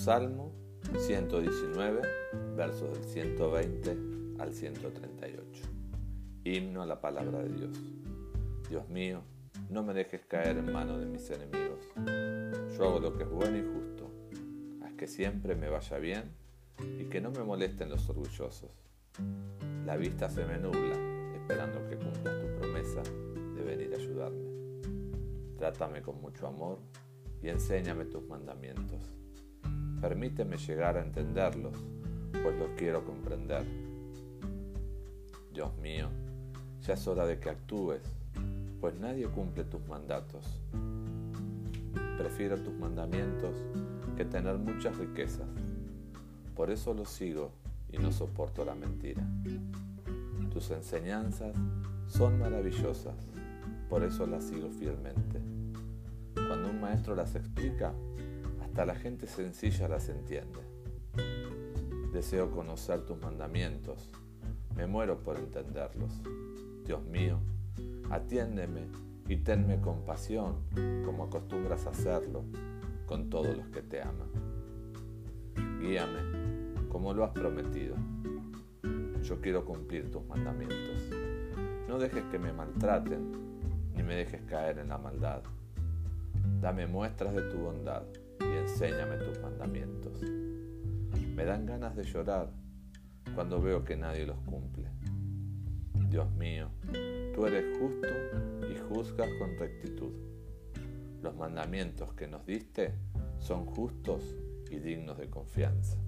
Salmo 119, versos del 120 al 138. Himno a la palabra de Dios. Dios mío, no me dejes caer en manos de mis enemigos. Yo hago lo que es bueno y justo. Haz que siempre me vaya bien y que no me molesten los orgullosos. La vista se me nubla esperando que cumplas tu promesa de venir a ayudarme. Trátame con mucho amor y enséñame tus mandamientos Permíteme llegar a entenderlos, pues los quiero comprender. Dios mío, ya es hora de que actúes, pues nadie cumple tus mandatos. Prefiero tus mandamientos que tener muchas riquezas. Por eso los sigo y no soporto la mentira. Tus enseñanzas son maravillosas, por eso las sigo fielmente. Cuando un maestro las explica, la gente sencilla las entiende. Deseo conocer tus mandamientos, me muero por entenderlos. Dios mío, atiéndeme y tenme compasión como acostumbras hacerlo con todos los que te aman. Guíame como lo has prometido. Yo quiero cumplir tus mandamientos. No dejes que me maltraten ni me dejes caer en la maldad. Dame muestras de tu bondad enséñame tus mandamientos. Me dan ganas de llorar cuando veo que nadie los cumple. Dios mío, tú eres justo y juzgas con rectitud. Los mandamientos que nos diste son justos y dignos de confianza.